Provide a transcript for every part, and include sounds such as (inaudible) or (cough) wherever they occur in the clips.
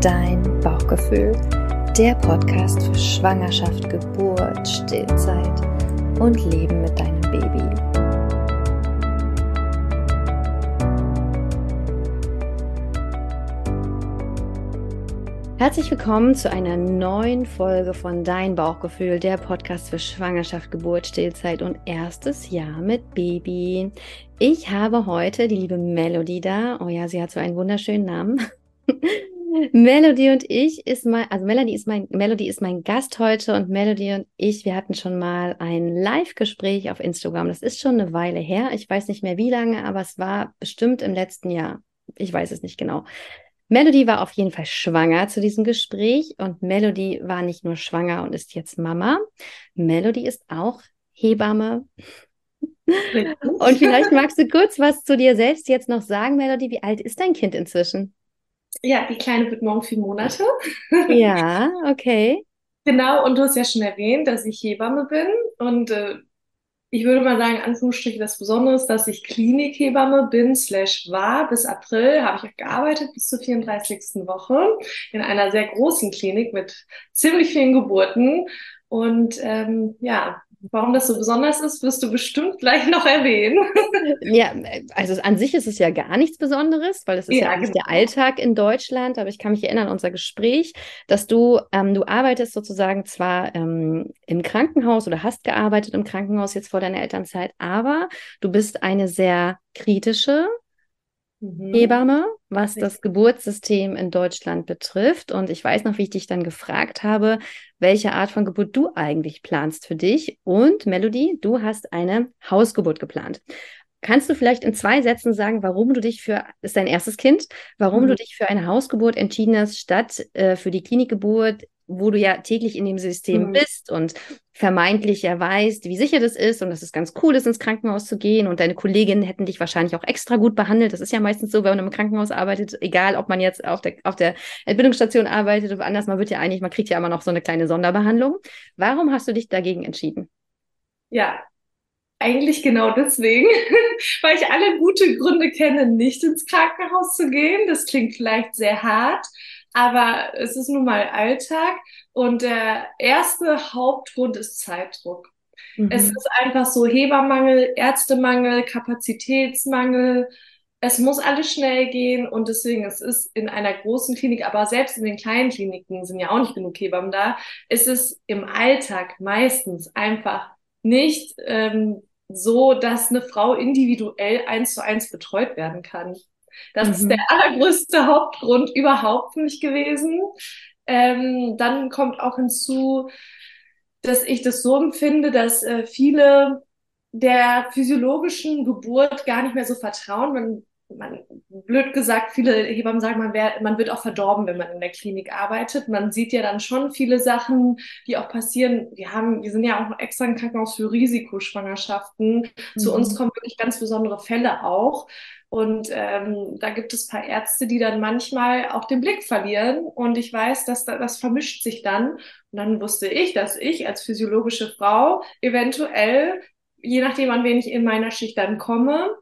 Dein Bauchgefühl, der Podcast für Schwangerschaft, Geburt, Stillzeit und Leben mit deinem Baby. Herzlich willkommen zu einer neuen Folge von Dein Bauchgefühl, der Podcast für Schwangerschaft, Geburt, Stillzeit und erstes Jahr mit Baby. Ich habe heute die liebe Melody da. Oh ja, sie hat so einen wunderschönen Namen. Melody und ich ist mein, also Melody ist mein, Melody ist mein Gast heute und Melody und ich, wir hatten schon mal ein Live-Gespräch auf Instagram. Das ist schon eine Weile her. Ich weiß nicht mehr wie lange, aber es war bestimmt im letzten Jahr. Ich weiß es nicht genau. Melody war auf jeden Fall schwanger zu diesem Gespräch und Melody war nicht nur schwanger und ist jetzt Mama. Melody ist auch Hebamme. Und vielleicht magst du kurz was zu dir selbst jetzt noch sagen, Melody. Wie alt ist dein Kind inzwischen? Ja, die Kleine wird morgen vier Monate. Ja, (laughs) okay. Genau, und du hast ja schon erwähnt, dass ich Hebamme bin und äh, ich würde mal sagen, Anführungsstriche, das Besondere ist, dass ich Klinikhebamme bin, slash war. Bis April habe ich gearbeitet, bis zur 34. Woche in einer sehr großen Klinik mit ziemlich vielen Geburten. Und ähm, ja, Warum das so besonders ist, wirst du bestimmt gleich noch erwähnen. (laughs) Ja, also an sich ist es ja gar nichts Besonderes, weil es ist ja, ja genau. der Alltag in Deutschland. Aber ich kann mich erinnern an unser Gespräch, dass du, ähm, du arbeitest sozusagen zwar ähm, im Krankenhaus oder hast gearbeitet im Krankenhaus jetzt vor deiner Elternzeit, aber du bist eine sehr kritische mhm. Hebamme, was das Geburtssystem in Deutschland betrifft. Und ich weiß noch, wie ich dich dann gefragt habe, welche Art von Geburt du eigentlich planst für dich. Und Melody, du hast eine Hausgeburt geplant. Kannst du vielleicht in zwei Sätzen sagen, warum du dich für, ist dein erstes Kind, warum mhm. du dich für eine Hausgeburt entschieden hast, statt äh, für die Klinikgeburt wo du ja täglich in dem System mhm. bist und vermeintlich ja weißt, wie sicher das ist und dass es ganz cool ist, ins Krankenhaus zu gehen und deine Kolleginnen hätten dich wahrscheinlich auch extra gut behandelt. Das ist ja meistens so, wenn man im Krankenhaus arbeitet, egal ob man jetzt auf der, auf der Entbindungsstation arbeitet oder anders, man wird ja eigentlich, man kriegt ja immer noch so eine kleine Sonderbehandlung. Warum hast du dich dagegen entschieden? Ja, eigentlich genau deswegen, (laughs) weil ich alle gute Gründe kenne, nicht ins Krankenhaus zu gehen. Das klingt vielleicht sehr hart, aber es ist nun mal Alltag und der erste Hauptgrund ist Zeitdruck. Mhm. Es ist einfach so Hebermangel, Ärztemangel, Kapazitätsmangel. Es muss alles schnell gehen und deswegen, es ist in einer großen Klinik, aber selbst in den kleinen Kliniken sind ja auch nicht genug Hebammen da, ist es im Alltag meistens einfach nicht ähm, so, dass eine Frau individuell eins zu eins betreut werden kann. Das mhm. ist der allergrößte Hauptgrund überhaupt für mich gewesen. Ähm, dann kommt auch hinzu, dass ich das so empfinde, dass äh, viele der physiologischen Geburt gar nicht mehr so vertrauen. Man, man, blöd gesagt, viele Hebammen sagen, man, wär, man wird auch verdorben, wenn man in der Klinik arbeitet. Man sieht ja dann schon viele Sachen, die auch passieren. Wir haben, wir sind ja auch extra ein Krankenhaus für Risikoschwangerschaften. Mhm. Zu uns kommen wirklich ganz besondere Fälle auch. Und ähm, da gibt es paar Ärzte, die dann manchmal auch den Blick verlieren. Und ich weiß, dass da, das vermischt sich dann. Und dann wusste ich, dass ich als physiologische Frau eventuell, je nachdem, an wen ich in meiner Schicht dann komme,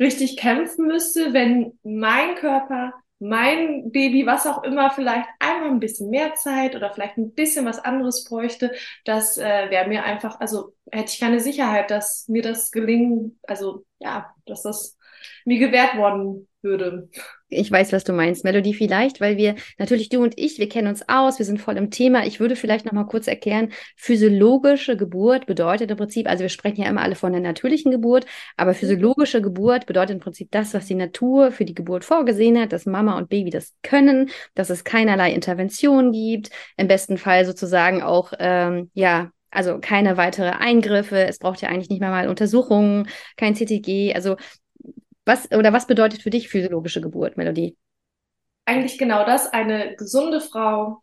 richtig kämpfen müsste, wenn mein Körper, mein Baby, was auch immer, vielleicht einmal ein bisschen mehr Zeit oder vielleicht ein bisschen was anderes bräuchte, das äh, wäre mir einfach, also hätte ich keine Sicherheit, dass mir das gelingen, also ja, dass das mir gewährt worden würde. Ich weiß, was du meinst, Melody, vielleicht, weil wir, natürlich du und ich, wir kennen uns aus, wir sind voll im Thema. Ich würde vielleicht nochmal kurz erklären, physiologische Geburt bedeutet im Prinzip, also wir sprechen ja immer alle von der natürlichen Geburt, aber physiologische Geburt bedeutet im Prinzip das, was die Natur für die Geburt vorgesehen hat, dass Mama und Baby das können, dass es keinerlei Intervention gibt, im besten Fall sozusagen auch, ähm, ja, also keine weitere Eingriffe. Es braucht ja eigentlich nicht mehr mal Untersuchungen, kein CTG. Also was oder was bedeutet für dich physiologische Geburt, Melodie? Eigentlich genau das, eine gesunde Frau,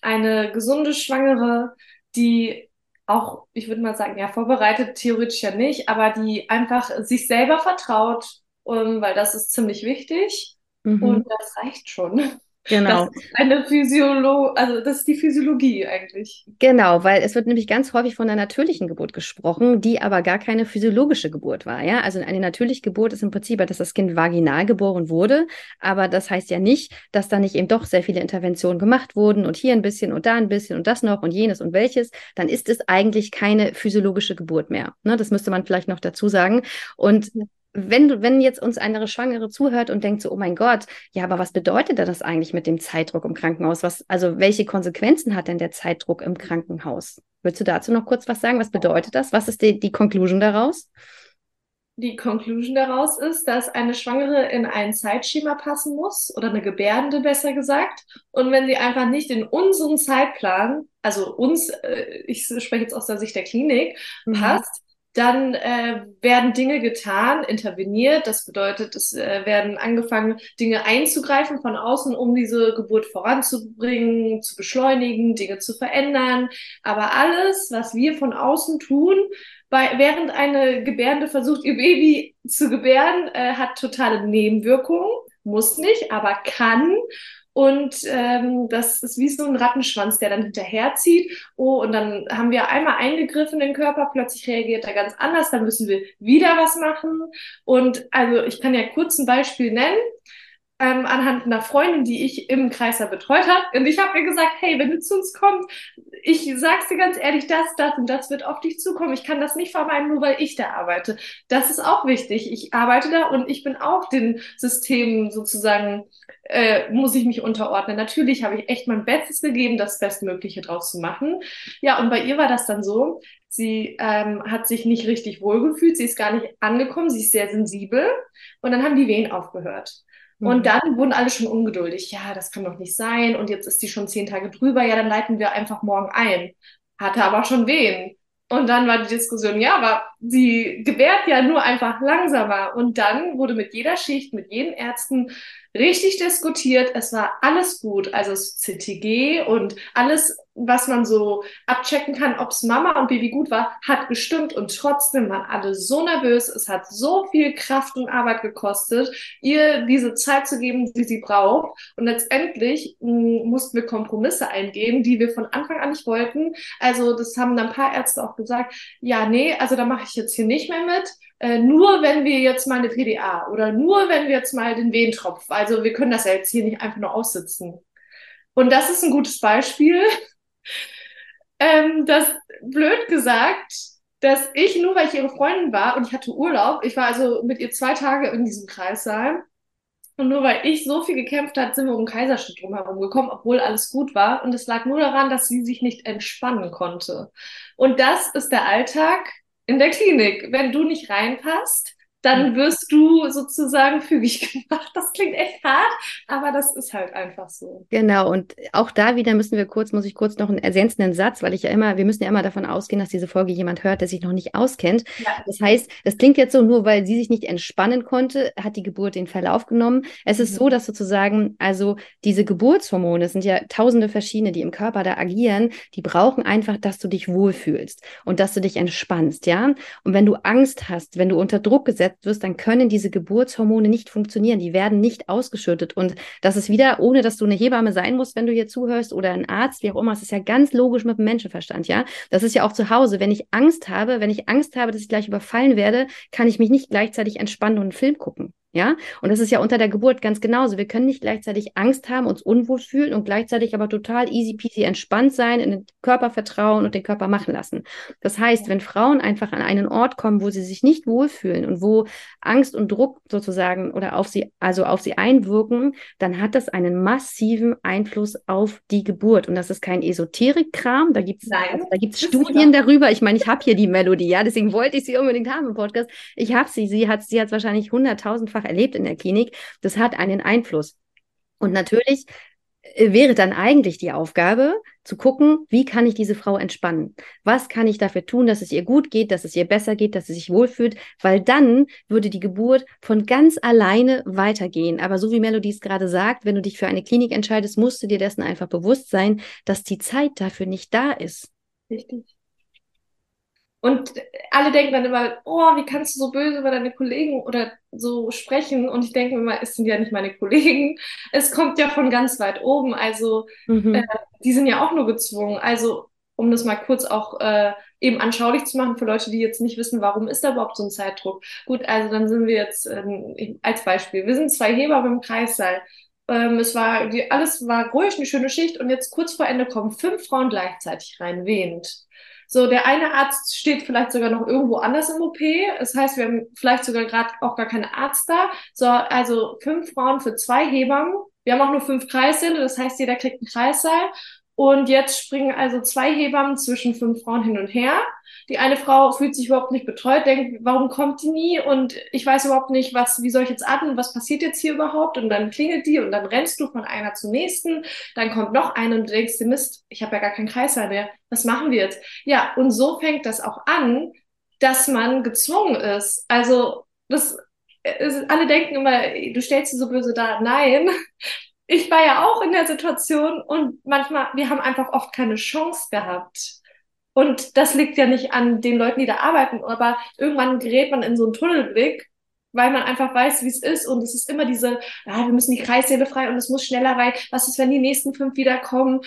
eine gesunde Schwangere, die auch, ich würde mal sagen, ja, vorbereitet theoretisch ja nicht, aber die einfach sich selber vertraut, um, weil das ist ziemlich wichtig mhm. und das reicht schon. Genau. Das ist eine Physiolo also das ist die Physiologie eigentlich. Genau, weil es wird nämlich ganz häufig von einer natürlichen Geburt gesprochen, die aber gar keine physiologische Geburt war. Ja, also eine natürliche Geburt ist im Prinzip, dass das Kind vaginal geboren wurde, aber das heißt ja nicht, dass da nicht eben doch sehr viele Interventionen gemacht wurden und hier ein bisschen und da ein bisschen und das noch und jenes und welches. Dann ist es eigentlich keine physiologische Geburt mehr. Ne, das müsste man vielleicht noch dazu sagen. Und wenn du, wenn jetzt uns eine Schwangere zuhört und denkt so, oh mein Gott, ja, aber was bedeutet denn das eigentlich mit dem Zeitdruck im Krankenhaus? Was, also welche Konsequenzen hat denn der Zeitdruck im Krankenhaus? Willst du dazu noch kurz was sagen? Was bedeutet das? Was ist die, die Conclusion daraus? Die Conclusion daraus ist, dass eine Schwangere in ein Zeitschema passen muss oder eine Gebärende besser gesagt. Und wenn sie einfach nicht in unseren Zeitplan, also uns, äh, ich spreche jetzt aus der Sicht der Klinik, mhm. passt, dann äh, werden Dinge getan, interveniert. Das bedeutet, es äh, werden angefangen, Dinge einzugreifen von außen, um diese Geburt voranzubringen, zu beschleunigen, Dinge zu verändern. Aber alles, was wir von außen tun, bei, während eine Gebärende versucht, ihr Baby zu gebären, äh, hat totale Nebenwirkungen. Muss nicht, aber kann. Und ähm, das ist wie so ein Rattenschwanz, der dann hinterherzieht. Oh, und dann haben wir einmal eingegriffen in den Körper, plötzlich reagiert er ganz anders, dann müssen wir wieder was machen. Und also ich kann ja kurz ein Beispiel nennen ähm, anhand einer Freundin, die ich im Kreiser betreut habe. Und ich habe ihr gesagt, hey, wenn du zu uns kommst, ich sag's dir ganz ehrlich, das, das und das wird auf dich zukommen. Ich kann das nicht vermeiden, nur weil ich da arbeite. Das ist auch wichtig. Ich arbeite da und ich bin auch den Systemen sozusagen, äh, muss ich mich unterordnen. Natürlich habe ich echt mein Bestes gegeben, das Bestmögliche draus zu machen. Ja, und bei ihr war das dann so, Sie ähm, hat sich nicht richtig wohlgefühlt, sie ist gar nicht angekommen, sie ist sehr sensibel und dann haben die Wehen aufgehört. Und mhm. dann wurden alle schon ungeduldig. Ja, das kann doch nicht sein. Und jetzt ist die schon zehn Tage drüber. Ja, dann leiten wir einfach morgen ein. Hatte aber schon wen. Und dann war die Diskussion, ja, aber sie gewährt ja nur einfach langsamer. Und dann wurde mit jeder Schicht, mit jedem Ärzten richtig diskutiert. Es war alles gut. Also CTG und alles, was man so abchecken kann, ob es Mama und Baby gut war, hat gestimmt. Und trotzdem waren alle so nervös. Es hat so viel Kraft und Arbeit gekostet, ihr diese Zeit zu geben, die sie braucht. Und letztendlich mh, hm, mussten wir Kompromisse eingehen, die wir von Anfang an nicht wollten. Also das haben dann ein paar Ärzte auch gesagt, ja, nee, also da mache ich jetzt hier nicht mehr mit äh, nur wenn wir jetzt mal eine PDA oder nur wenn wir jetzt mal den Wehentropf, also wir können das ja jetzt hier nicht einfach nur aussitzen. Und das ist ein gutes Beispiel, (laughs) ähm, dass blöd gesagt, dass ich nur, weil ich ihre Freundin war und ich hatte Urlaub, ich war also mit ihr zwei Tage in diesem Kreissaal, und nur weil ich so viel gekämpft hat, sind wir um Kaiserschnitt drumherum gekommen, obwohl alles gut war. Und es lag nur daran, dass sie sich nicht entspannen konnte. Und das ist der Alltag in der Klinik. Wenn du nicht reinpasst, dann wirst du sozusagen fügig (laughs) gemacht. Das klingt echt hart, aber das ist halt einfach so. Genau, und auch da wieder müssen wir kurz, muss ich kurz noch einen ergänzenden Satz, weil ich ja immer, wir müssen ja immer davon ausgehen, dass diese Folge jemand hört, der sich noch nicht auskennt. Ja. Das heißt, das klingt jetzt so, nur weil sie sich nicht entspannen konnte, hat die Geburt den Verlauf genommen. Es ist mhm. so, dass sozusagen, also diese Geburtshormone sind ja tausende verschiedene, die im Körper da agieren, die brauchen einfach, dass du dich wohlfühlst und dass du dich entspannst, ja? Und wenn du Angst hast, wenn du unter Druck gesetzt ausgesetzt wirst, dann können diese Geburtshormone nicht funktionieren. Die werden nicht ausgeschüttet. Und das ist wieder, ohne dass du eine Hebamme sein musst, wenn du hier zuhörst oder ein Arzt, wie auch immer. Es ist ja ganz logisch mit dem Menschenverstand, ja. Das ist ja auch zu Hause. Wenn ich Angst habe, wenn ich Angst habe, dass ich gleich überfallen werde, kann ich mich nicht gleichzeitig entspannen und einen Film gucken. Ja, und das ist ja unter der Geburt ganz genauso. Wir können nicht gleichzeitig Angst haben, uns unwohl fühlen und gleichzeitig aber total easy peasy entspannt sein, in den Körper vertrauen und den Körper machen lassen. Das heißt, wenn Frauen einfach an einen Ort kommen, wo sie sich nicht wohlfühlen und wo Angst und Druck sozusagen oder auf sie, also auf sie einwirken, dann hat das einen massiven Einfluss auf die Geburt. Und das ist kein Esoterik-Kram. Da gibt es also, da gibt's Studien darüber. Ich meine, ich habe hier die Melodie, ja, deswegen wollte ich sie unbedingt haben im Podcast. Ich habe sie. Sie hat sie hat wahrscheinlich hunderttausendfach mehrfach erlebt in der Klinik, das hat einen Einfluss. Und natürlich äh, wäre dann eigentlich die Aufgabe, zu gucken, wie kann ich diese Frau entspannen? Was kann ich dafür tun, dass es ihr gut geht, dass es ihr besser geht, dass sie sich wohlfühlt? Weil dann würde die Geburt von ganz alleine weitergehen. Aber so wie Melody es gerade sagt, wenn du dich für eine Klinik entscheidest, musst du dir dessen einfach bewusst sein, dass die Zeit dafür nicht da ist. Richtig. Und alle denken dann immer, oh, wie kannst du so böse über deine Kollegen oder so sprechen? Und ich denke immer, es sind ja nicht meine Kollegen. (laughs) Es kommt ja von ganz weit oben. Also mhm. äh, die sind ja auch nur gezwungen. Also um das mal kurz auch äh, eben anschaulich zu machen für Leute, die jetzt nicht wissen, warum ist da überhaupt so ein Zeitdruck. Gut, also dann sind wir jetzt ähm, als Beispiel, wir sind zwei Heber beim Kreissaal. Ähm, es war, die, alles war ruhig, eine schöne Schicht und jetzt kurz vor Ende kommen fünf Frauen gleichzeitig rein, wehend. So, der eine Arzt steht vielleicht sogar noch irgendwo anders im OP. Das heißt, wir haben vielleicht sogar gerade auch gar keinen Arzt da. So, also fünf Frauen für zwei Hebammen. Wir haben auch nur fünf Kreissäle, das heißt, jeder kriegt einen Kreissaal. Und jetzt springen also zwei Hebammen zwischen fünf Frauen hin und her. Die eine Frau fühlt sich überhaupt nicht betreut, denkt, warum kommt die nie? Und ich weiß überhaupt nicht, was, wie soll ich jetzt atmen? Was passiert jetzt hier überhaupt? Und dann klingelt die und dann rennst du von einer zur nächsten. Dann kommt noch eine und du denkst Mist, ich habe ja gar keinen Kreislauf mehr. Was machen wir jetzt? Ja, und so fängt das auch an, dass man gezwungen ist. Also, das, alle denken immer, du stellst sie so böse da. Nein, (laughs) ich war ja auch in der Situation und manchmal, wir haben einfach oft keine Chance gehabt. Und das liegt ja nicht an den Leuten, die da arbeiten, aber irgendwann gerät man in so einen Tunnelblick, weil man einfach weiß, wie es ist. Und es ist immer diese, ja, wir müssen die Kreissäle frei und es muss schneller rein. Was ist, wenn die nächsten fünf wiederkommen?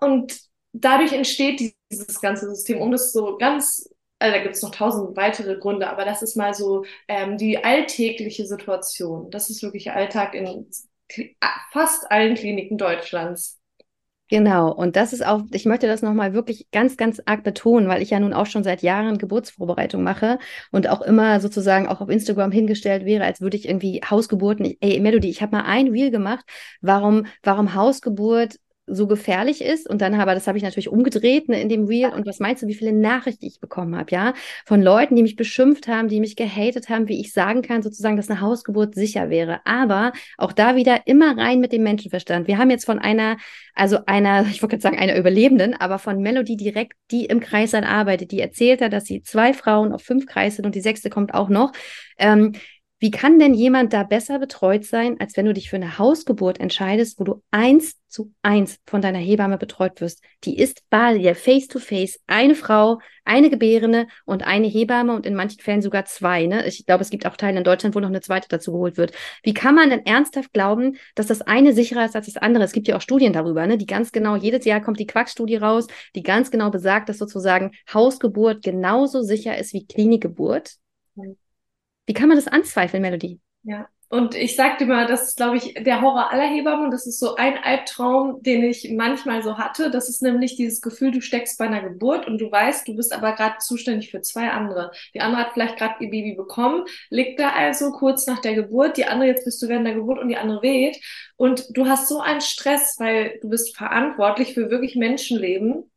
Und dadurch entsteht dieses ganze System, um das so ganz also da gibt es noch tausend weitere Gründe, aber das ist mal so ähm, die alltägliche Situation. Das ist wirklich Alltag in fast allen Kliniken Deutschlands. Genau, und das ist auch, ich möchte das nochmal wirklich ganz, ganz arg betonen, weil ich ja nun auch schon seit Jahren Geburtsvorbereitung mache und auch immer sozusagen auch auf Instagram hingestellt wäre, als würde ich irgendwie Hausgeburten, ey Melody, ich habe mal ein Reel gemacht, warum, warum Hausgeburt so gefährlich ist. Und dann aber, das habe ich natürlich umgedreht ne, in dem Reel. Und was meinst du, wie viele Nachrichten ich bekommen habe, ja? Von Leuten, die mich beschimpft haben, die mich gehatet haben, wie ich sagen kann, sozusagen, dass eine Hausgeburt sicher wäre. Aber auch da wieder immer rein mit dem Menschenverstand. Wir haben jetzt von einer, also einer, (laughs) ich wollte gerade sagen, einer Überlebenden, aber von Melody direkt, die im Kreissaal arbeitet, die erzählt hat, dass sie zwei Frauen auf fünf Kreis sind und die sechste kommt auch noch. Ähm, wie kann denn jemand da besser betreut sein, als wenn du dich für eine Hausgeburt entscheidest, wo du eins zu eins von deiner Hebamme betreut wirst? Die ist bei dir face to face. Eine Frau, eine Gebärende und eine Hebamme und in manchen Fällen sogar zwei. Ne? Ich glaube, es gibt auch Teile in Deutschland, wo noch eine zweite dazu geholt wird. Wie kann man denn ernsthaft glauben, dass das eine sicherer ist als das andere? Es gibt ja auch Studien darüber, ne? die ganz genau, jedes Jahr kommt die Quackstudie raus, die ganz genau besagt, dass sozusagen Hausgeburt genauso sicher ist wie Klinikgeburt. Mhm. Wie kann man das anzweifeln, Melody? Ja, und ich sagte mal, das ist, glaube ich, der Horror aller Hebammen. Das ist so ein Albtraum, den ich manchmal so hatte. Das ist nämlich dieses Gefühl, du steckst bei einer Geburt und du weißt, du bist aber gerade zuständig für zwei andere. Die andere hat vielleicht gerade ihr Baby bekommen, liegt da also kurz nach der Geburt. Die andere, jetzt bist du während der Geburt und die andere weht. Und du hast so einen Stress, weil du bist verantwortlich für wirklich Menschenleben.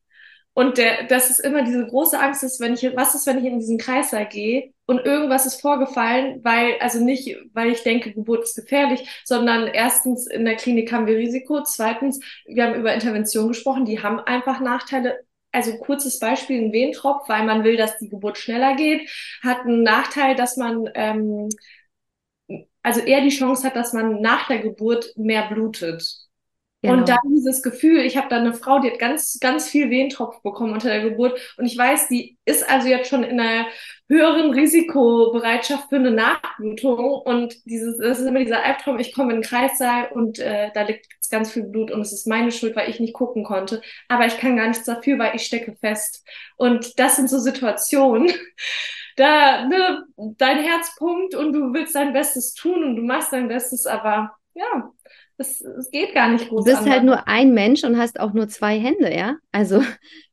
Und der, das ist immer diese große Angst, ist, wenn ich, was ist, wenn ich in diesen Kreislauf gehe und irgendwas ist vorgefallen, weil, also nicht, weil ich denke, Geburt ist gefährlich, sondern erstens in der Klinik haben wir Risiko, zweitens, wir haben über Intervention gesprochen, die haben einfach Nachteile. Also kurzes Beispiel, ein Wehentropf, weil man will, dass die Geburt schneller geht, hat einen Nachteil, dass man ähm, also eher die Chance hat, dass man nach der Geburt mehr blutet. Genau. Und dann dieses Gefühl, ich habe da eine Frau, die hat ganz, ganz viel Wehentropf bekommen unter der Geburt. Und ich weiß, die ist also jetzt schon in einer höheren Risikobereitschaft für eine Nachblutung. Und dieses, das ist immer dieser Albtraum, ich komme in den Kreissaal und äh, da liegt ganz viel Blut und es ist meine Schuld, weil ich nicht gucken konnte. Aber ich kann gar nichts dafür, weil ich stecke fest. Und das sind so Situationen, (laughs) da ne, dein Herz pumpt und du willst dein Bestes tun und du machst dein Bestes, aber ja, es, es geht gar nicht gut. Du bist halt nur ein Mensch und hast auch nur zwei Hände, ja? Also,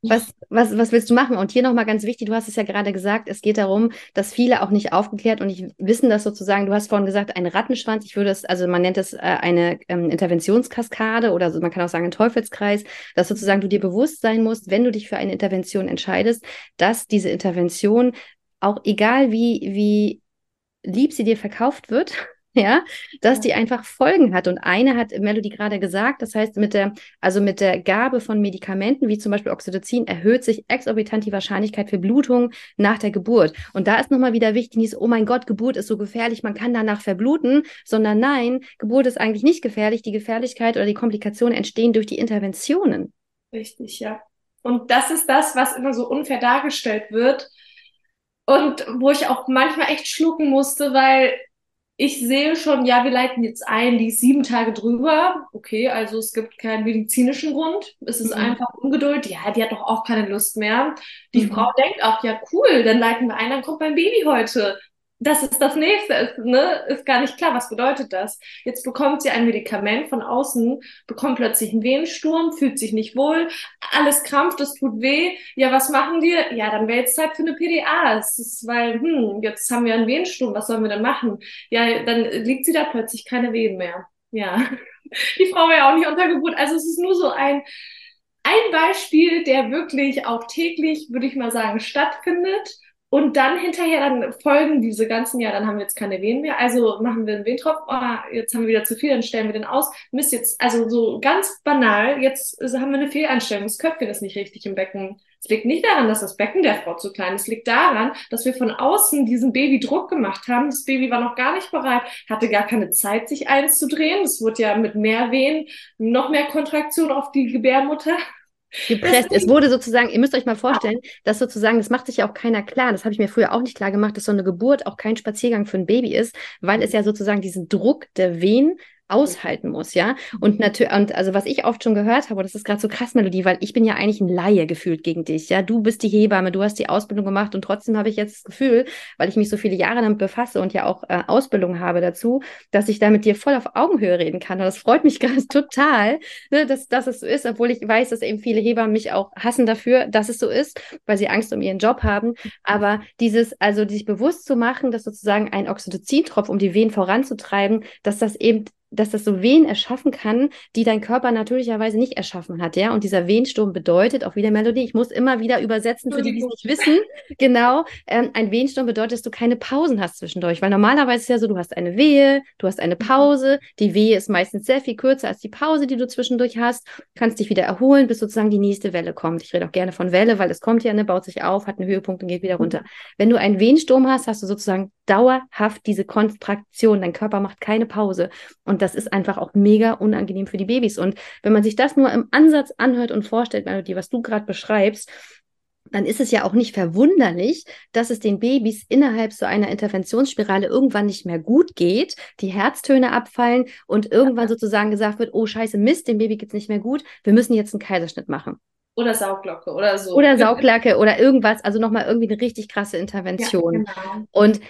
was, was, was willst du machen? Und hier nochmal ganz wichtig, du hast es ja gerade gesagt, es geht darum, dass viele auch nicht aufgeklärt und nicht wissen, dass sozusagen, du hast vorhin gesagt, ein Rattenschwanz, ich würde es, also man nennt es äh, eine ähm, Interventionskaskade oder so, man kann auch sagen ein Teufelskreis, dass sozusagen du dir bewusst sein musst, wenn du dich für eine Intervention entscheidest, dass diese Intervention auch egal wie, wie lieb sie dir verkauft wird, ja, dass die einfach Folgen hat. Und eine hat Melody gerade gesagt, das heißt, mit der, also mit der Gabe von Medikamenten, wie zum Beispiel Oxytocin, erhöht sich exorbitant die Wahrscheinlichkeit für Blutung nach der Geburt. Und da ist nochmal wieder wichtig, nicht so, oh mein Gott, Geburt ist so gefährlich, man kann danach verbluten, sondern nein, Geburt ist eigentlich nicht gefährlich. Die Gefährlichkeit oder die Komplikationen entstehen durch die Interventionen. Richtig, ja. Und das ist das, was immer so unfair dargestellt wird Und wo ich auch manchmal echt schlucken musste, weil ich sehe schon, ja, wir leiten jetzt ein, die ist sieben Tage drüber. Okay, also es gibt keinen medizinischen Grund. Es ist mhm. einfach Ungeduld. Ja, die hat doch auch keine Lust mehr. Die mhm. Frau denkt auch, ja, cool, dann leiten wir ein, dann kommt mein Baby heute das ist das nächste, ist, ne, ist gar nicht klar, was bedeutet das? Jetzt bekommt sie ein Medikament von außen, bekommt plötzlich einen Wehensturm, fühlt sich nicht wohl, alles krampft, es tut weh. Ja, was machen wir? Ja, dann wäre jetzt Zeit für eine PDA. Es ist, weil, hm, jetzt haben wir einen Wehensturm, was sollen wir denn machen? Ja, dann liegt sie da plötzlich keine Wehen mehr. Ja, (laughs) die Frau wäre auch nicht unter Geburt. Also es ist nur so ein, ein Beispiel, der wirklich auch täglich, würde ich mal sagen, stattfindet und dann hinterher, dann folgen diese ganzen, ja, dann haben wir jetzt keine Wehen mehr, also machen wir einen Wehentropf, oh, jetzt haben wir wieder zu viel, dann stellen wir den aus. Mist, jetzt, also so ganz banal, jetzt haben wir eine Fehleinstellung, das Köpfchen ist nicht richtig im Becken. Es liegt nicht daran, dass das Becken der Frau zu klein ist, es liegt daran, dass wir von außen diesem Baby Druck gemacht haben. Das Baby war noch gar nicht bereit, hatte gar keine Zeit, sich einzudrehen. Es wurde ja mit mehr Wehen noch mehr Kontraktion auf die Gebärmutter gepresst. Es wurde sozusagen, ihr müsst euch mal vorstellen, dass sozusagen, das macht sich ja auch keiner klar, das habe ich mir früher auch nicht klar gemacht, dass so eine Geburt auch kein Spaziergang für ein Baby ist, weil es ja sozusagen diesen Druck der Wehen aushalten muss, ja. Und natürlich, und also was ich oft schon gehört habe, das ist gerade so krass, Melodie, weil ich bin ja eigentlich ein Laie gefühlt gegen dich, ja. Du bist die Hebamme, du hast die Ausbildung gemacht und trotzdem habe ich jetzt das Gefühl, weil ich mich so viele Jahre damit befasse und ja auch äh, Ausbildung habe dazu, dass ich da mit dir voll auf Augenhöhe reden kann. Und das freut mich (laughs) gerade total, ne, dass, dass es so ist, obwohl ich weiß, dass eben viele Hebammen mich auch hassen dafür, dass es so ist, weil sie Angst um ihren Job haben. Aber dieses, also sich bewusst zu machen, dass sozusagen ein Oxytocin-Tropf, um die Wehen voranzutreiben, dass das eben dass das so Wehen erschaffen kann, die dein Körper natürlicherweise nicht erschaffen hat, ja. Und dieser Wehensturm bedeutet auch wieder Melodie. Ich muss immer wieder übersetzen für die, die es nicht wissen. Genau, ähm, ein Wehensturm bedeutet, dass du keine Pausen hast zwischendurch, weil normalerweise ist es ja so, du hast eine Wehe, du hast eine mhm. Pause. Die Wehe ist meistens sehr viel kürzer als die Pause, die du zwischendurch hast. Kannst dich wieder erholen, bis sozusagen die nächste Welle kommt. Ich rede auch gerne von Welle, weil es kommt ja, ne, baut sich auf, hat einen Höhepunkt und geht wieder runter. Mhm. Wenn du einen Wehensturm hast, hast du sozusagen dauerhaft diese Kontraktion. Dein Körper macht keine Pause. Und das ist einfach auch mega unangenehm für die Babys. Und wenn man sich das nur im Ansatz anhört und vorstellt, Melody, was du gerade beschreibst, dann ist es ja auch nicht verwunderlich, dass es den Babys innerhalb so einer Interventionsspirale irgendwann nicht mehr gut geht, die Herztöne abfallen und irgendwann sozusagen gesagt wird, oh scheiße, Mist, dem Baby geht's nicht mehr gut, wir müssen jetzt einen Kaiserschnitt machen. Oder Sauglocke oder so. Oder Sauglocke oder irgendwas, also nochmal irgendwie eine richtig krasse Intervention. Ja, genau. Und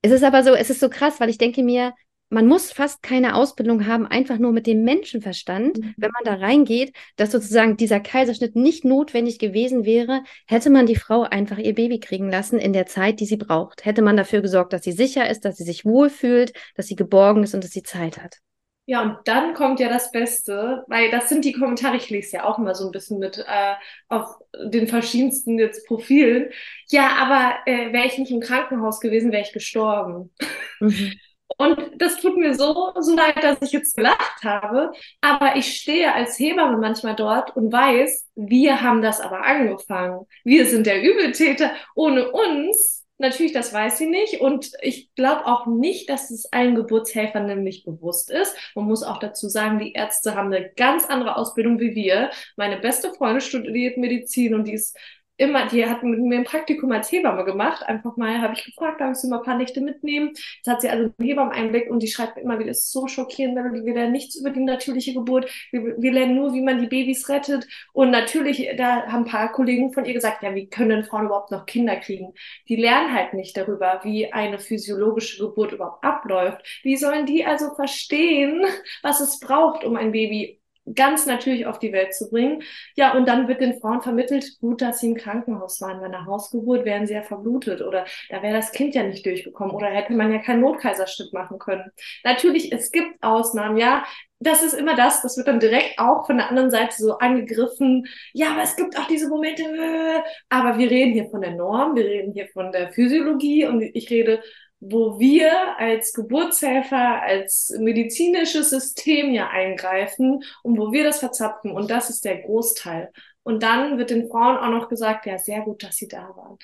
es ist aber so, es ist so krass, weil ich denke mir, man muss fast keine Ausbildung haben, einfach nur mit dem Menschenverstand, mhm. wenn man da reingeht, dass sozusagen dieser Kaiserschnitt nicht notwendig gewesen wäre, hätte man die Frau einfach ihr Baby kriegen lassen in der Zeit, die sie braucht. Hätte man dafür gesorgt, dass sie sicher ist, dass sie sich wohlfühlt, dass sie geborgen ist und dass sie Zeit hat. Ja, und dann kommt ja das Beste, weil das sind die Kommentare, ich lese ja auch immer so ein bisschen mit äh, auf den verschiedensten jetzt Profilen. Ja, aber äh, wäre ich nicht im Krankenhaus gewesen, wäre ich gestorben. Mhm. Und das tut mir so, so leid, dass ich jetzt gelacht habe. Aber ich stehe als Hebamme manchmal dort und weiß, wir haben das aber angefangen. Wir sind der Übeltäter. Ohne uns Natürlich, das weiß sie nicht. Und ich glaube auch nicht, dass es allen Geburtshelfern nämlich bewusst ist. Man muss auch dazu sagen, die Ärzte haben eine ganz andere Ausbildung wie wir. Meine beste Freundin studiert Medizin und die ist immer, die hat mit mir ein Praktikum als Hebamme gemacht. Einfach mal, habe ich gefragt, darf ich sie mal ein paar Nächte mitnehmen? Jetzt hat sie also einen Hebammen-Einblick und die schreibt immer wieder, es ist so schockierend, wir lernen nichts über die natürliche Geburt. Wir, wir lernen nur, wie man die Babys rettet. Und natürlich, da haben ein paar Kollegen von ihr gesagt, ja, wie können Frauen überhaupt noch Kinder kriegen? Die lernen halt nicht darüber, wie eine physiologische Geburt überhaupt abläuft. Wie sollen die also verstehen, was es braucht, um ein Baby ganz natürlich auf die Welt zu bringen. Ja, und dann wird den Frauen vermittelt, gut, dass sie im Krankenhaus waren. Bei einer Hausgeburt wären sie ja verblutet oder da wäre das Kind ja nicht durchgekommen oder hätte man ja keinen Notkaiserschnitt machen können. Natürlich, es gibt Ausnahmen, ja. Das ist immer das, das wird dann direkt auch von der anderen Seite so angegriffen. Ja, aber es gibt auch diese Momente, äh, aber wir reden hier von der Norm, wir reden hier von der Physiologie und ich rede wo wir als Geburtshelfer, als medizinisches System ja eingreifen und wo wir das verzapfen. Und das ist der Großteil. Und dann wird den Frauen auch noch gesagt, ja, sehr gut, dass sie da waren.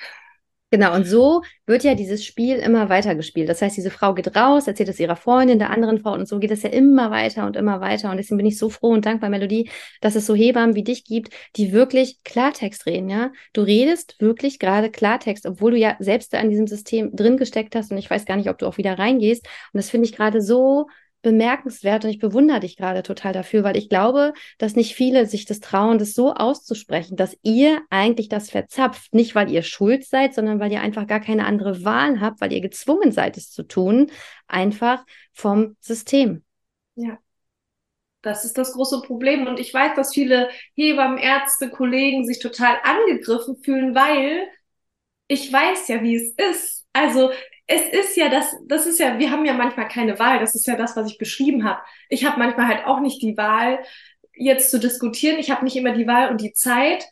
Genau, und so wird ja dieses Spiel immer weiter gespielt. Das heißt, diese Frau geht raus, erzählt es ihrer Freundin, der anderen Frau und so geht es ja immer weiter und immer weiter. Und deswegen bin ich so froh und dankbar, Melodie, dass es so Hebammen wie dich gibt, die wirklich Klartext reden, ja. Du redest wirklich gerade Klartext, obwohl du ja selbst an diesem System drin gesteckt hast und ich weiß gar nicht, ob du auch wieder reingehst. Und das finde ich gerade so bemerkenswert und ich bewundere dich gerade total dafür, weil ich glaube, dass nicht viele sich das trauen, das so auszusprechen, dass ihr eigentlich das verzapft, nicht weil ihr schuld seid, sondern weil ihr einfach gar keine andere Wahl habt, weil ihr gezwungen seid, es zu tun, einfach vom System. Ja. Das ist das große Problem. Und ich weiß, dass viele Hebammen, Ärzte, Kollegen sich total angegriffen fühlen, weil ich weiß ja, wie es ist. Also es ist ja das, das ist ja, wir haben ja manchmal keine Wahl. Das ist ja das, was ich beschrieben habe. Ich habe manchmal halt auch nicht die Wahl, jetzt zu diskutieren. Ich habe nicht immer die Wahl und die Zeit.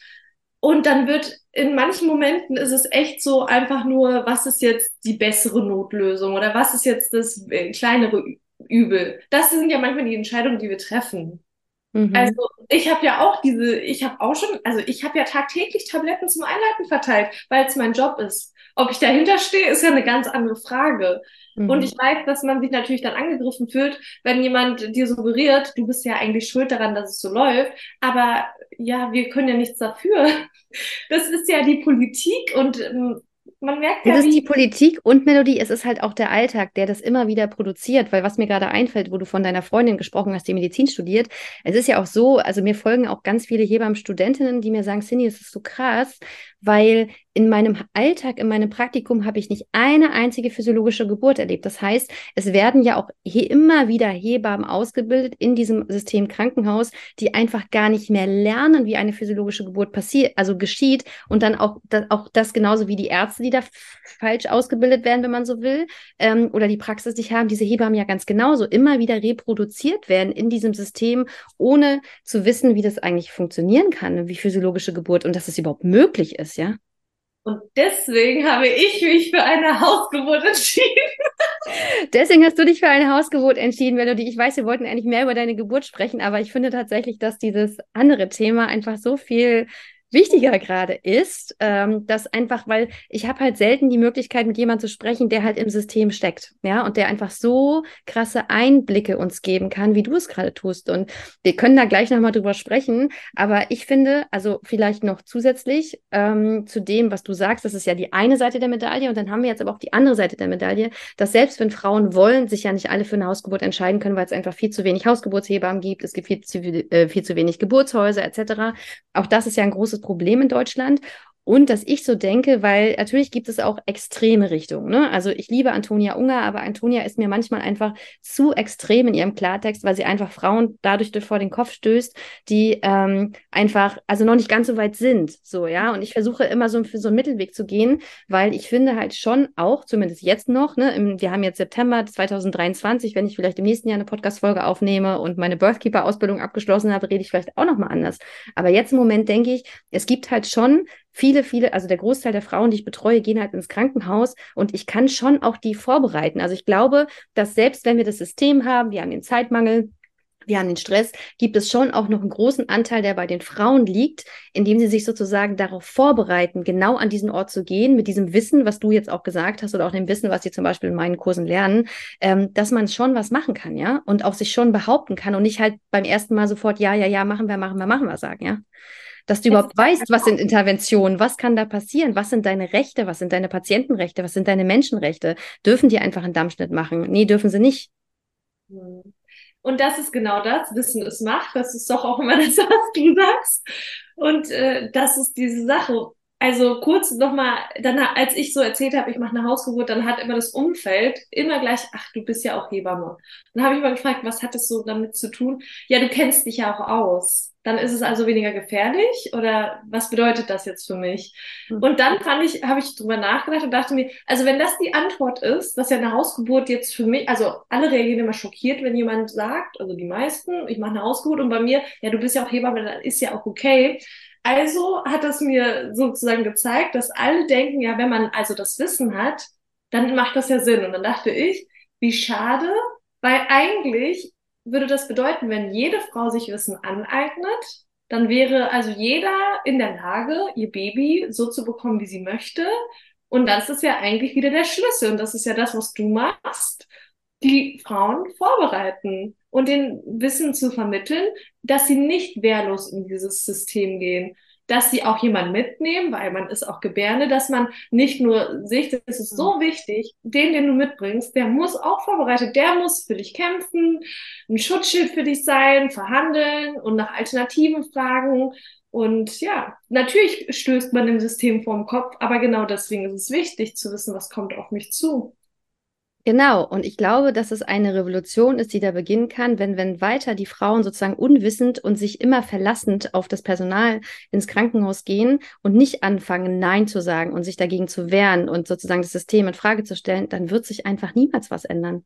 Und dann wird in manchen Momenten ist es echt so einfach nur, was ist jetzt die bessere Notlösung oder was ist jetzt das äh, kleinere Übel. Das sind ja manchmal die Entscheidungen, die wir treffen. Mhm. Also ich habe ja auch diese, ich habe auch schon, also ich habe ja tagtäglich Tabletten zum Einleiten verteilt, weil es mein Job ist. Ob ich dahinter stehe, ist ja eine ganz andere Frage. Mhm. Und ich weiß, dass man sich natürlich dann angegriffen fühlt, wenn jemand dir suggeriert, du bist ja eigentlich schuld daran, dass es so läuft. Aber ja, wir können ja nichts dafür. (laughs) Das ist ja die Politik und ähm, man merkt ja. Es ist die Politik und Melodie, es ist halt auch der Alltag, der das immer wieder produziert, weil was mir gerade einfällt, wo du von deiner Freundin gesprochen hast, die Medizin studiert, es ist ja auch so, also mir folgen auch ganz viele Hebammen-Studentinnen, die mir sagen, Cindy, es ist so krass, weil in meinem Alltag, in meinem Praktikum habe ich nicht eine einzige physiologische Geburt erlebt. Das heißt, es werden ja auch immer wieder Hebammen ausgebildet in diesem System Krankenhaus, die einfach gar nicht mehr lernen, wie eine physiologische Geburt passiert, also geschieht und dann auch, auch das genauso wie die Ärzte, die da falsch ausgebildet werden, wenn man so will, ähm, oder die Praxis nicht haben, diese Hebammen ja ganz genauso immer wieder reproduziert werden in diesem System, ohne zu wissen, wie das eigentlich funktionieren kann, wie physiologische Geburt und dass es überhaupt möglich ist, ja. Und deswegen habe ich mich für eine Hausgeburt entschieden. Deswegen hast du dich für eine Hausgeburt entschieden, Melody. Ich weiß, wir wollten eigentlich mehr über deine Geburt sprechen, aber ich finde tatsächlich, dass dieses andere Thema einfach so viel wichtiger gerade ist, ähm, dass einfach, weil ich habe halt selten die Möglichkeit, mit jemandem zu sprechen, der halt im System steckt, ja, und der einfach so krasse Einblicke uns geben kann, wie du es gerade tust. Und wir können da gleich nochmal drüber sprechen, aber ich finde, also vielleicht noch zusätzlich ähm, zu dem, was du sagst, das ist ja die eine Seite der Medaille und dann haben wir jetzt aber auch die andere Seite der Medaille, dass selbst wenn Frauen wollen, sich ja nicht alle für eine Hausgeburt entscheiden können, weil es einfach viel zu wenig Hausgeburtshebammen gibt, es gibt viel zu, äh, viel zu wenig Geburtshäuser etc. Auch das ist ja ein großes großes Problem in Deutschland. Und dass ich so denke, weil natürlich gibt es auch extreme Richtungen. Ne? Also ich liebe Antonia Unger, aber Antonia ist mir manchmal einfach zu extrem in ihrem Klartext, weil sie einfach Frauen dadurch vor den Kopf stößt, die ähm, einfach, also noch nicht ganz so weit sind. So, ja. Und ich versuche immer so für so einen Mittelweg zu gehen, weil ich finde halt schon auch, zumindest jetzt noch, ne, im, wir haben jetzt September 2023, wenn ich vielleicht im nächsten Jahr eine Podcast-Folge aufnehme und meine Birthkeeper-Ausbildung abgeschlossen habe, rede ich vielleicht auch nochmal anders. Aber jetzt im Moment denke ich, es gibt halt schon viele, viele, also der Großteil der Frauen, die ich betreue, gehen halt ins Krankenhaus und ich kann schon auch die vorbereiten. Also ich glaube, dass selbst wenn wir das System haben, wir haben den Zeitmangel, wir haben den Stress, gibt es schon auch noch einen großen Anteil, der bei den Frauen liegt, indem sie sich sozusagen darauf vorbereiten, genau an diesen Ort zu gehen, mit diesem Wissen, was du jetzt auch gesagt hast, oder auch dem Wissen, was sie zum Beispiel in meinen Kursen lernen, ähm, dass man schon was machen kann, ja, und auch sich schon behaupten kann und nicht halt beim ersten Mal sofort, ja, ja, ja, machen wir, machen wir, machen wir sagen, ja dass du überhaupt weißt, was sind Interventionen, was kann da passieren, was sind deine Rechte, was sind deine Patientenrechte, was sind deine Menschenrechte. Dürfen die einfach einen Dammschnitt machen? Nee, dürfen sie nicht. Und das ist genau das, Wissen ist Macht, das ist doch auch immer das, (laughs) was du sagst. Und äh, das ist diese Sache. Also kurz nochmal, dann als ich so erzählt habe, ich mache eine Hausgeburt, dann hat immer das Umfeld immer gleich, ach, du bist ja auch Hebamme. Dann habe ich mal gefragt, was hat das so damit zu tun? Ja, du kennst dich ja auch aus dann ist es also weniger gefährlich oder was bedeutet das jetzt für mich? Mhm. Und dann fand ich, habe ich drüber nachgedacht und dachte mir, also wenn das die Antwort ist, dass ja eine Hausgeburt jetzt für mich, also alle reagieren immer schockiert, wenn jemand sagt, also die meisten, ich mache eine Hausgeburt und bei mir, ja, du bist ja auch Hebamme, dann ist ja auch okay. Also hat das mir sozusagen gezeigt, dass alle denken, ja, wenn man also das Wissen hat, dann macht das ja Sinn. Und dann dachte ich, wie schade, weil eigentlich würde das bedeuten, wenn jede Frau sich Wissen aneignet, dann wäre also jeder in der Lage, ihr Baby so zu bekommen, wie sie möchte. Und das ist ja eigentlich wieder der Schlüssel. Und das ist ja das, was du machst. Die Frauen vorbereiten und den Wissen zu vermitteln, dass sie nicht wehrlos in dieses System gehen, dass sie auch jemanden mitnehmen, weil man ist auch Gebärde, dass man nicht nur sich, das ist so mhm. wichtig, den, den du mitbringst, der muss auch vorbereitet, der muss für dich kämpfen, ein Schutzschild für dich sein, verhandeln und nach Alternativen fragen. Und ja, natürlich stößt man im System vorm Kopf, aber genau deswegen ist es wichtig zu wissen, was kommt auf mich zu. Genau, und ich glaube, dass es eine Revolution ist, die da beginnen kann, wenn, wenn weiter die Frauen sozusagen unwissend und sich immer verlassend auf das Personal ins Krankenhaus gehen und nicht anfangen, Nein zu sagen und sich dagegen zu wehren und sozusagen das System in Frage zu stellen, dann wird sich einfach niemals was ändern.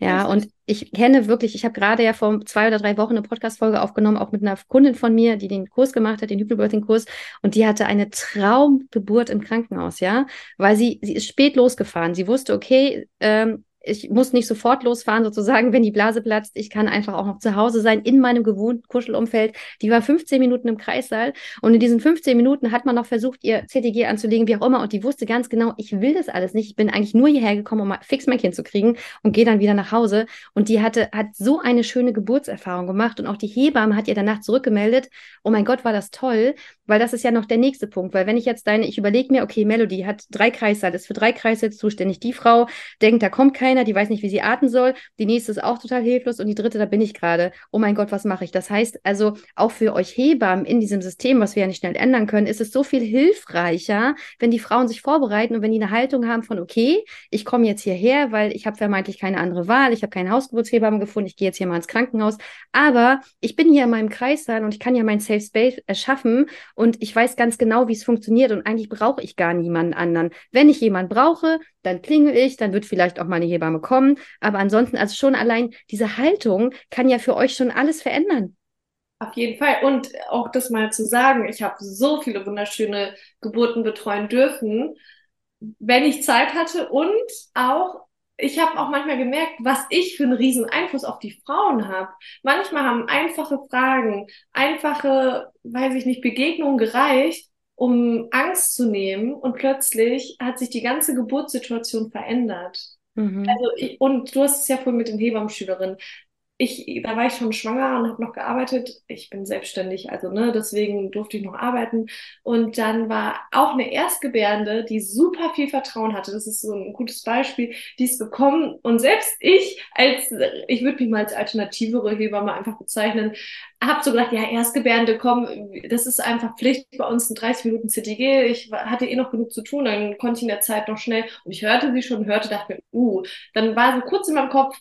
Ja, und ich kenne wirklich, ich habe gerade ja vor zwei oder drei Wochen eine Podcast-Folge aufgenommen, auch mit einer Kundin von mir, die den Kurs gemacht hat, den Hypnobirthing-Kurs, und die hatte eine Traumgeburt im Krankenhaus, ja, weil sie, sie ist spät losgefahren. Sie wusste, okay, ähm, ich muss nicht sofort losfahren, sozusagen, wenn die Blase platzt. Ich kann einfach auch noch zu Hause sein, in meinem gewohnten Kuschelumfeld. Die war 15 Minuten im Kreissaal und in diesen 15 Minuten hat man noch versucht, ihr CTG anzulegen, wie auch immer. Und die wusste ganz genau, ich will das alles nicht. Ich bin eigentlich nur hierher gekommen, um mal fix mein Kind zu kriegen und gehe dann wieder nach Hause. Und die hatte, hat so eine schöne Geburtserfahrung gemacht. Und auch die Hebamme hat ihr danach zurückgemeldet, oh mein Gott, war das toll, weil das ist ja noch der nächste Punkt. Weil wenn ich jetzt deine, ich überlege mir, okay, Melody hat drei Kreissaal, ist für drei Kreissaal zuständig. Die Frau denkt, da kommt keiner keiner, die weiß nicht, wie sie atmen soll. Die nächste ist auch total hilflos und die dritte, da bin ich gerade. Oh mein Gott, was mache ich? Das heißt also, auch für euch Hebammen in diesem System, was wir ja nicht schnell ändern können, ist es so viel hilfreicher, wenn die Frauen sich vorbereiten und wenn die eine Haltung haben von, okay, ich komme jetzt hierher, weil ich habe vermeintlich keine andere Wahl, ich habe keine Hausgeburtshebamme gefunden, ich gehe jetzt hier mal ins Krankenhaus, aber ich bin hier in meinem Kreis sein und ich kann ja mein Safe Space erschaffen und ich weiß ganz genau, wie es funktioniert und eigentlich brauche ich gar niemanden anderen. Wenn ich jemanden brauche, dann klingel ich, dann wird vielleicht auch mal eine Hebamme kommen. Aber ansonsten, also schon allein diese Haltung kann ja für euch schon alles verändern. Auf jeden Fall. Und auch das mal zu sagen, ich habe so viele wunderschöne Geburten betreuen dürfen, wenn ich Zeit hatte und auch ich habe auch manchmal gemerkt, was ich für einen riesen Einfluss auf die Frauen habe. Manchmal haben einfache Fragen, einfache, weiß ich nicht, Begegnungen gereicht, um Angst zu nehmen und plötzlich hat sich die ganze Geburtssituation verändert. Mhm. Also und du hast es ja vorhin mit den Hebammenschülerinnen ich, da war ich schon schwanger und habe noch gearbeitet. Ich bin selbstständig, also ne, deswegen durfte ich noch arbeiten. Und dann war auch eine Erstgebärende, die super viel Vertrauen hatte. Das ist so ein gutes Beispiel, die ist gekommen. Und selbst ich, als ich würde mich mal als alternativere Hebamme einfach bezeichnen, habe so gedacht, ja, Erstgebärende, komm, das ist einfach Pflicht bei uns in 30 Minuten CTG. Ich hatte eh noch genug zu tun, dann konnte ich in der Zeit noch schnell. Und ich hörte sie schon, hörte, dachte mir, uh, dann war so kurz in meinem Kopf,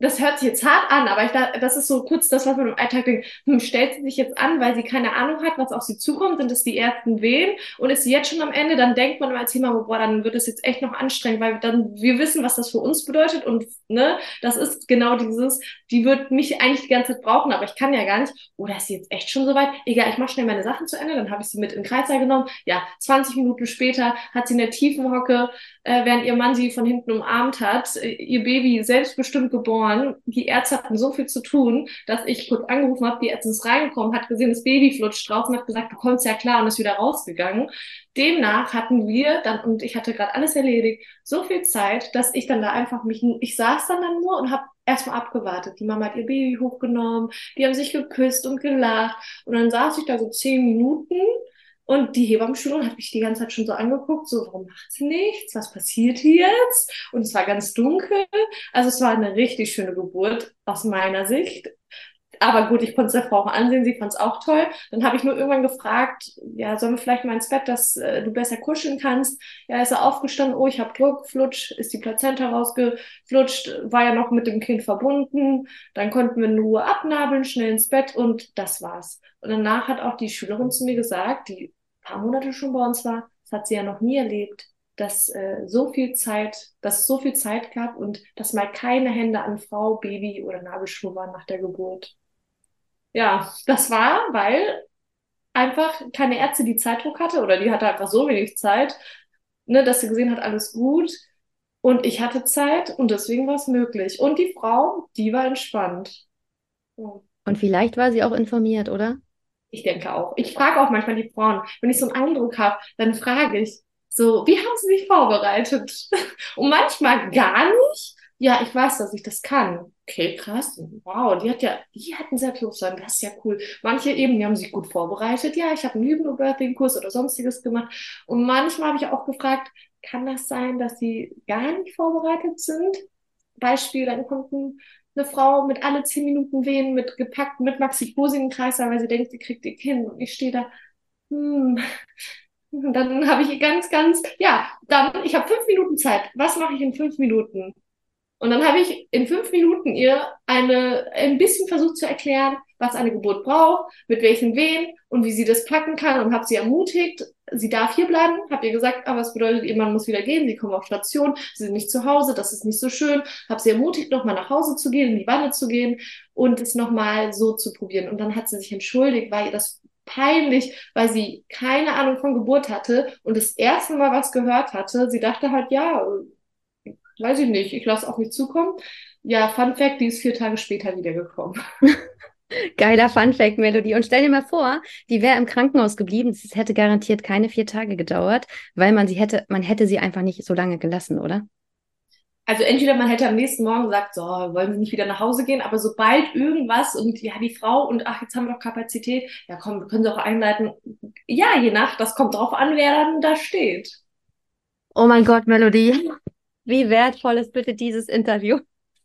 das hört sich jetzt hart an, aber ich da, das ist so kurz das, was man im Alltag denkt, hm, stellt sie sich jetzt an, weil sie keine Ahnung hat, was auf sie zukommt, sind es die ersten Wehen und ist sie jetzt schon am Ende, dann denkt man als Thema, boah, dann wird es jetzt echt noch anstrengend, weil dann wir wissen, was das für uns bedeutet und ne, das ist genau dieses, die wird mich eigentlich die ganze Zeit brauchen, aber ich kann ja gar nicht, oder oh, ist sie jetzt echt schon soweit? Egal, ich mache schnell meine Sachen zu Ende, dann habe ich sie mit in den Kreissaal genommen. Ja, 20 Minuten später hat sie in der tiefen Hocke, äh, während ihr Mann sie von hinten umarmt hat, äh, ihr Baby selbstbestimmt geboren. Die Ärzte hatten so viel zu tun, dass ich kurz angerufen habe, die Ärztin ist reingekommen, hat gesehen, das Baby flutscht drauf und hat gesagt, du kommst ja klar und ist wieder rausgegangen. Demnach hatten wir dann, und ich hatte gerade alles erledigt, so viel Zeit, dass ich dann da einfach mich, ich saß dann, dann nur und habe erstmal abgewartet. Die Mama hat ihr Baby hochgenommen, die haben sich geküsst und gelacht und dann saß ich da so zehn Minuten und die Hebammenschulung hat mich die ganze Zeit schon so angeguckt, so, warum macht sie nichts? Was passiert hier jetzt? Und es war ganz dunkel. Also es war eine richtig schöne Geburt aus meiner Sicht. Aber gut, ich konnte es der Frau auch ansehen, sie fand es auch toll. Dann habe ich nur irgendwann gefragt, ja, sollen wir vielleicht mal ins Bett, dass äh, du besser kuscheln kannst? Ja, ist er aufgestanden, oh, ich habe Druck, flutsch, ist die Plazenta rausgeflutscht, war ja noch mit dem Kind verbunden. Dann konnten wir nur abnabeln, schnell ins Bett und das war's. Und danach hat auch die Schülerin zu mir gesagt, die paar Monate schon bei uns war, das hat sie ja noch nie erlebt, dass äh, so viel Zeit, dass es so viel Zeit gab und dass mal keine Hände an Frau, Baby oder Nabelschnur waren nach der Geburt. Ja, das war, weil einfach keine Ärzte die Zeitdruck hatte oder die hatte einfach so wenig Zeit, ne, dass sie gesehen hat, alles gut. Und ich hatte Zeit und deswegen war es möglich. Und die Frau, die war entspannt. Ja. Und vielleicht war sie auch informiert, oder? Ich denke auch. Ich frage auch manchmal die Frauen, wenn ich so einen Eindruck habe, dann frage ich so, wie haben sie sich vorbereitet? (laughs) Und manchmal gar nicht. Ja, ich weiß, dass ich das kann. Okay, krass. Wow, die hat ja, die hat ein Selbstbewusstsein, das ist ja cool. Manche eben, die haben sich gut vorbereitet. Ja, ich habe einen Hypnobirthing-Kurs oder sonstiges gemacht. Und manchmal habe ich auch gefragt, kann das sein, dass sie gar nicht vorbereitet sind? Beispiel, dann kommt ein eine Frau mit alle zehn Minuten Wehen, mit gepackt, mit Maxi-Cosi-Kreislauf, weil sie denkt, sie kriegt ihr Kind. Und ich stehe da, hm. Und dann habe ich ganz, ganz, ja, dann, ich habe fünf Minuten Zeit. Was mache ich in fünf Minuten? Und dann habe ich in fünf Minuten ihr eine, ein bisschen versucht zu erklären, was eine Geburt braucht, mit welchen Wehen und wie sie das packen kann und habe sie ermutigt, sie darf hier bleiben, habe ihr gesagt, aber es bedeutet, ihr Mann muss wieder gehen, sie kommen auf Station, sie sind nicht zu Hause, das ist nicht so schön, habe sie ermutigt, nochmal nach Hause zu gehen, in die Wanne zu gehen und es nochmal so zu probieren. Und dann hat sie sich entschuldigt, weil ihr das peinlich, weil sie keine Ahnung von Geburt hatte und das erste Mal was gehört hatte. Sie dachte halt, ja, weiß ich nicht, ich lasse auch nicht zukommen. Ja, Fun Fact, die ist vier Tage später wiedergekommen. (laughs) Geiler Funfact, Melodie. Und stell dir mal vor, die wäre im Krankenhaus geblieben. Es hätte garantiert keine vier Tage gedauert, weil man sie hätte, man hätte sie einfach nicht so lange gelassen, oder? Also entweder man hätte am nächsten Morgen gesagt, so, wollen Sie nicht wieder nach Hause gehen, aber sobald irgendwas und ja, die Frau und ach, jetzt haben wir doch Kapazität, ja komm, können Sie auch einleiten. Ja, je nach, das kommt drauf an, wer dann da steht. Oh mein Gott, Melodie. Wie wertvoll ist bitte dieses Interview?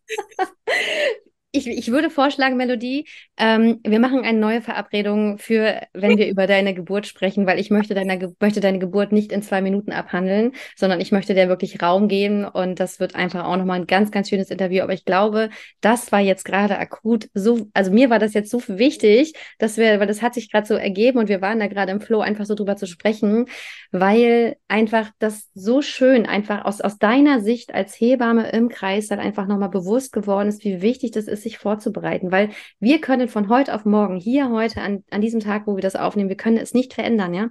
(laughs) ich, ich würde vorschlagen, Melodie, ähm, wir machen eine neue Verabredung für, wenn wir über deine Geburt sprechen, weil ich möchte deine, möchte deine Geburt nicht in zwei Minuten abhandeln, sondern ich möchte dir wirklich Raum geben und das wird einfach auch nochmal ein ganz, ganz schönes Interview. Aber ich glaube, das war jetzt gerade akut so, also mir war das jetzt so wichtig, dass wir, weil das hat sich gerade so ergeben und wir waren da gerade im Flow, einfach so drüber zu sprechen, weil einfach das so schön, einfach aus, aus deiner Sicht als Hebamme im Kreis dann einfach nochmal bewusst geworden ist, wie wichtig das ist, sich vorzubereiten, weil wir können von heute auf morgen, hier heute, an, an diesem Tag, wo wir das aufnehmen, wir können es nicht verändern, ja.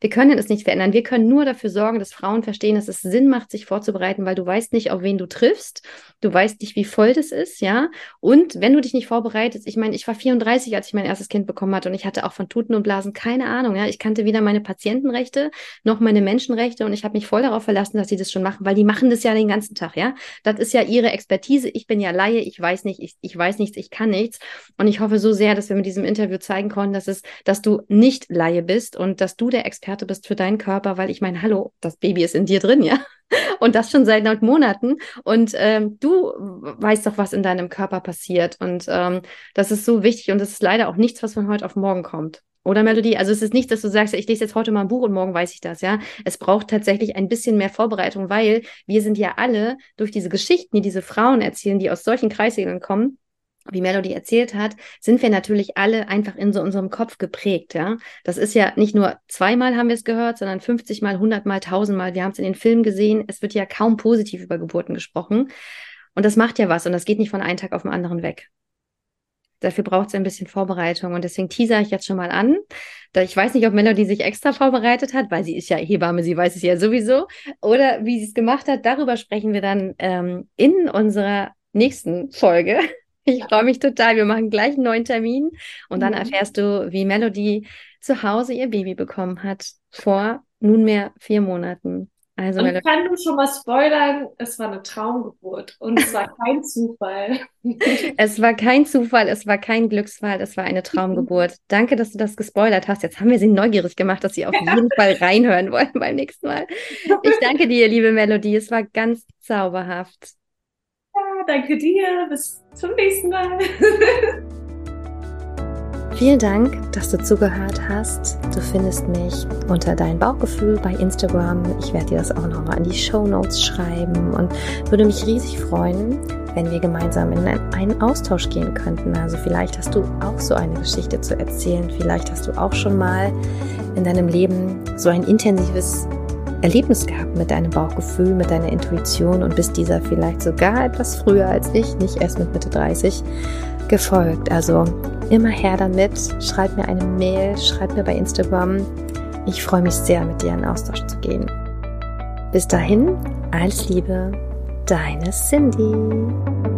Wir können es nicht verändern. Wir können nur dafür sorgen, dass Frauen verstehen, dass es Sinn macht, sich vorzubereiten, weil du weißt nicht, auf wen du triffst. Du weißt nicht, wie voll das ist, ja. Und wenn du dich nicht vorbereitest, ich meine, ich war 34, als ich mein erstes Kind bekommen hatte und ich hatte auch von Tuten und Blasen keine Ahnung, ja. Ich kannte weder meine Patientenrechte noch meine Menschenrechte und ich habe mich voll darauf verlassen, dass sie das schon machen, weil die machen das ja den ganzen Tag, ja. Das ist ja ihre Expertise. Ich bin ja Laie, ich weiß nicht, ich, ich weiß nichts, ich kann nichts. Und ich hoffe so sehr, dass wir mit diesem Interview zeigen konnten, dass es, dass du nicht Laie bist und dass du der Experte Experte bist für deinen Körper, weil ich meine, hallo, das Baby ist in dir drin, ja. (laughs) Und das schon seit neun Monaten. Und ähm, du weißt doch, was in deinem Körper passiert. Und ähm, das ist so wichtig. Und das ist leider auch nichts, was von heute auf morgen kommt. Oder Melodie? Also es ist nicht, dass du sagst, ich lese jetzt heute mal ein Buch und morgen weiß ich das, ja. Es braucht tatsächlich ein bisschen mehr Vorbereitung, weil wir sind ja alle durch diese Geschichten, die diese Frauen erzählen, die aus solchen Kreissälen kommen, wie Melody erzählt hat, sind wir natürlich alle einfach in so unserem Kopf geprägt, ja. Das ist ja nicht nur zweimal haben wir es gehört, sondern 50 mal, 100 mal, 1000 mal. Wir haben es in den Filmen gesehen. Es wird ja kaum positiv über Geburten gesprochen. Und das macht ja was und das geht nicht von einem Tag auf den anderen weg. Dafür braucht es ein bisschen Vorbereitung und deswegen teaser ich jetzt schon mal an. Da ich weiß nicht, ob Melody sich extra vorbereitet hat, weil sie ist ja Hebamme, sie weiß es ja sowieso, oder wie sie es gemacht hat. Darüber sprechen wir dann ähm, in unserer nächsten Folge. Ich freue mich total. Wir machen gleich einen neuen Termin und dann mhm. erfährst du, wie Melody zu Hause ihr Baby bekommen hat vor nunmehr vier Monaten. Also und kann du schon mal spoilern, es war eine Traumgeburt und es war kein Zufall. (laughs) es war kein Zufall, es war kein Glücksfall, es war eine Traumgeburt. (laughs) Danke, dass du das gespoilert hast. Jetzt haben wir sie neugierig gemacht, dass sie auf jeden Fall reinhören wollen beim nächsten Mal. Ich danke dir, liebe Melodie. Es war ganz zauberhaft danke dir. Bis zum nächsten Mal. (laughs) Vielen Dank, dass du zugehört hast. Du findest mich unter dein Bauchgefühl bei Instagram. Ich werde dir das auch nochmal in die Show Notes schreiben und würde mich riesig freuen, wenn wir gemeinsam in einen Austausch gehen könnten. Also vielleicht hast du auch so eine Geschichte zu erzählen. Vielleicht hast du auch schon mal in deinem Leben so ein intensives Erlebnis gehabt mit deinem Bauchgefühl, mit deiner Intuition und bist dieser vielleicht sogar etwas früher als ich, nicht erst mit Mitte 30, gefolgt. Also immer her damit. Schreib mir eine Mail, schreib mir bei Instagram. Ich freue mich sehr, mit dir in Austausch zu gehen. Bis dahin, alles Liebe, deine Cindy.